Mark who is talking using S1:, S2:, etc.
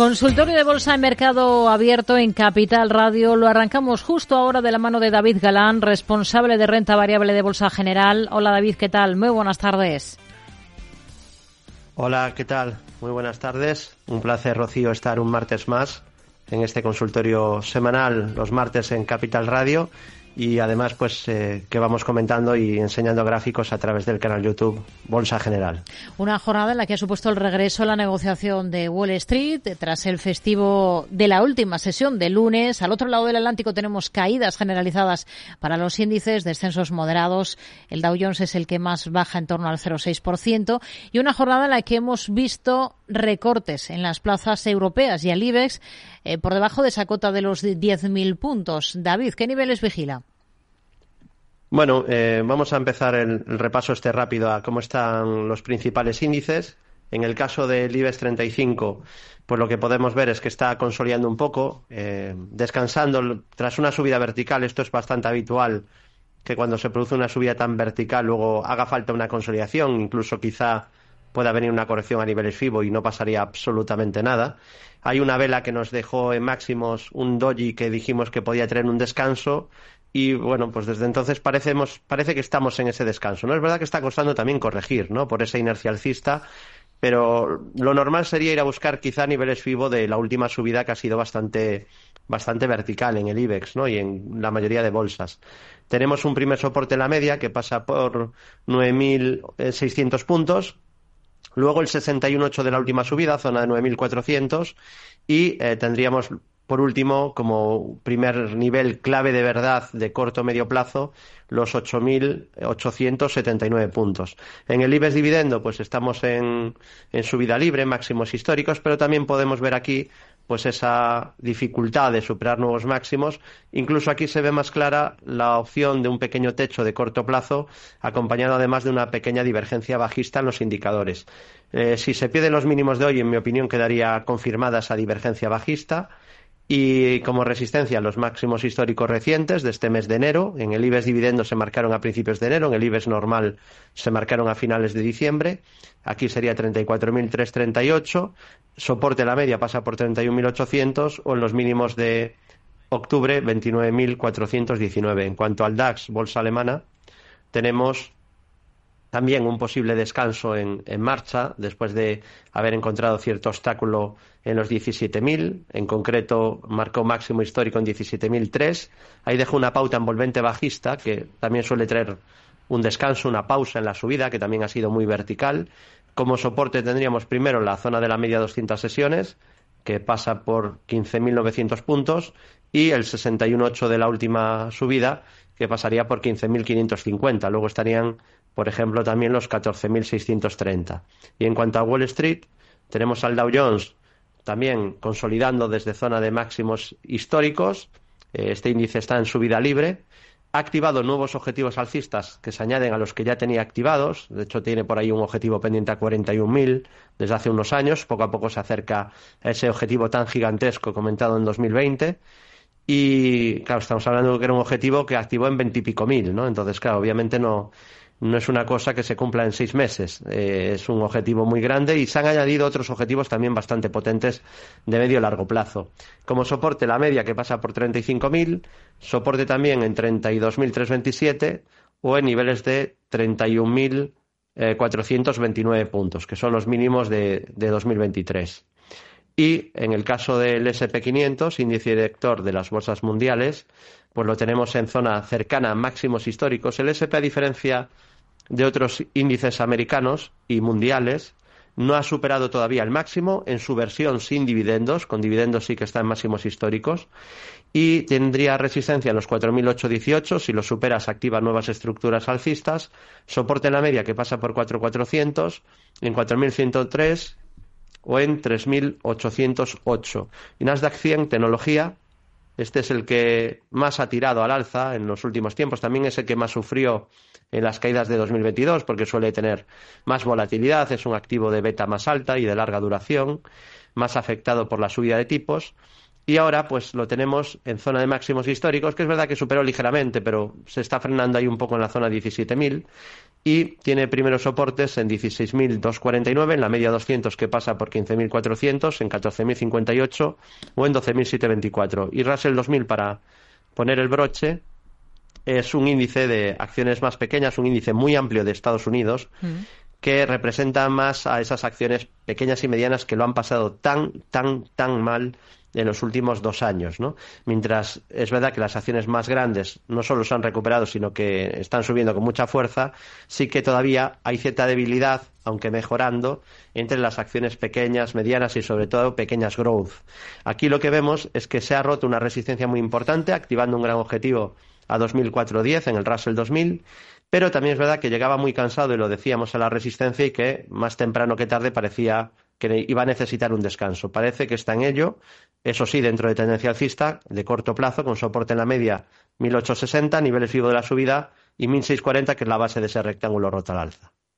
S1: Consultorio de Bolsa en Mercado Abierto en Capital Radio. Lo arrancamos justo ahora de la mano de David Galán, responsable de renta variable de Bolsa General. Hola David, ¿qué tal? Muy buenas tardes.
S2: Hola, ¿qué tal? Muy buenas tardes. Un placer, Rocío, estar un martes más en este consultorio semanal, los martes en Capital Radio y además pues eh, que vamos comentando y enseñando gráficos a través del canal YouTube Bolsa General.
S1: Una jornada en la que ha supuesto el regreso a la negociación de Wall Street tras el festivo de la última sesión de lunes. Al otro lado del Atlántico tenemos caídas generalizadas para los índices, descensos moderados. El Dow Jones es el que más baja en torno al 0,6% y una jornada en la que hemos visto recortes en las plazas europeas y al IBEX eh, por debajo de esa cota de los 10.000 puntos. David, ¿qué niveles vigila?
S2: Bueno, eh, vamos a empezar el, repaso este rápido a cómo están los principales índices. En el caso del IBEX 35, pues lo que podemos ver es que está consolidando un poco, eh, descansando tras una subida vertical. Esto es bastante habitual que cuando se produce una subida tan vertical luego haga falta una consolidación, incluso quizá pueda venir una corrección a niveles FIBO y no pasaría absolutamente nada. Hay una vela que nos dejó en máximos un doji que dijimos que podía tener un descanso y bueno, pues desde entonces parecemos, parece que estamos en ese descanso. No es verdad que está costando también corregir, ¿no? Por esa inercia alcista, pero lo normal sería ir a buscar quizá niveles FIBO de la última subida que ha sido bastante, bastante vertical en el IBEX, ¿no? Y en la mayoría de bolsas. Tenemos un primer soporte en la media que pasa por 9.600 puntos, Luego el 61.8 de la última subida, zona de 9.400. Y eh, tendríamos por último, como primer nivel clave de verdad de corto medio plazo, los 8.879 puntos. En el IBEX dividendo, pues estamos en, en subida libre, máximos históricos, pero también podemos ver aquí pues esa dificultad de superar nuevos máximos. Incluso aquí se ve más clara la opción de un pequeño techo de corto plazo, acompañado además de una pequeña divergencia bajista en los indicadores. Eh, si se pierden los mínimos de hoy, en mi opinión, quedaría confirmada esa divergencia bajista y como resistencia los máximos históricos recientes de este mes de enero. En el IBEX dividendo se marcaron a principios de enero, en el IBEX normal se marcaron a finales de diciembre. Aquí sería 34.338. Soporte la media pasa por 31.800 o en los mínimos de octubre 29.419. En cuanto al DAX, bolsa alemana, tenemos también un posible descanso en, marcha después de haber encontrado cierto obstáculo en los 17.000. En concreto, marcó máximo histórico en 17.003. Ahí dejó una pauta envolvente bajista que también suele traer un descanso, una pausa en la subida, que también ha sido muy vertical. Como soporte tendríamos primero la zona de la media 200 sesiones, que pasa por 15.900 puntos, y el 61.8 de la última subida, que pasaría por 15.550. Luego estarían por ejemplo, también los 14.630. Y en cuanto a Wall Street, tenemos al Dow Jones también consolidando desde zona de máximos históricos. Eh, este índice está en subida libre. Ha activado nuevos objetivos alcistas que se añaden a los que ya tenía activados. De hecho, tiene por ahí un objetivo pendiente a 41.000 desde hace unos años. Poco a poco se acerca a ese objetivo tan gigantesco comentado en 2020. Y, claro, estamos hablando de que era un objetivo que activó en veintipico mil, ¿no? Entonces, claro, obviamente no, no es una cosa que se cumpla en seis meses. Eh, es un objetivo muy grande y se han añadido otros objetivos también bastante potentes de medio y largo plazo. Como soporte, la media que pasa por 35.000, soporte también en 32.327 o en niveles de 31.429 puntos, que son los mínimos de, de 2023. Y en el caso del SP500, índice director de las bolsas mundiales, pues lo tenemos en zona cercana a máximos históricos. El SP, a diferencia de otros índices americanos y mundiales, no ha superado todavía el máximo en su versión sin dividendos, con dividendos sí que está en máximos históricos, y tendría resistencia en los 4.818, si lo supera se activan nuevas estructuras alcistas, soporte en la media que pasa por 4.400, en 4.103 o en 3.808. Y Nasdaq 100, tecnología, este es el que más ha tirado al alza en los últimos tiempos, también es el que más sufrió en las caídas de 2022 porque suele tener más volatilidad, es un activo de beta más alta y de larga duración, más afectado por la subida de tipos. Y ahora pues lo tenemos en zona de máximos históricos, que es verdad que superó ligeramente, pero se está frenando ahí un poco en la zona 17.000 y tiene primeros soportes en 16.249, en la media 200 que pasa por 15.400, en 14.058 o en 12.724. Y Russell 2000 para poner el broche es un índice de acciones más pequeñas, un índice muy amplio de Estados Unidos, mm. que representa más a esas acciones pequeñas y medianas que lo han pasado tan, tan, tan mal en los últimos dos años, ¿no? Mientras es verdad que las acciones más grandes no solo se han recuperado, sino que están subiendo con mucha fuerza, sí que todavía hay cierta debilidad, aunque mejorando, entre las acciones pequeñas, medianas y sobre todo pequeñas growth. Aquí lo que vemos es que se ha roto una resistencia muy importante, activando un gran objetivo a 2004-10 en el Russell 2000, pero también es verdad que llegaba muy cansado y lo decíamos a la resistencia y que más temprano que tarde parecía que iba a necesitar un descanso. Parece que está en ello, eso sí, dentro de tendencia alcista, de corto plazo, con soporte en la media 1860, niveles vivo de la subida, y 1640, que es la base de ese rectángulo roto al alza.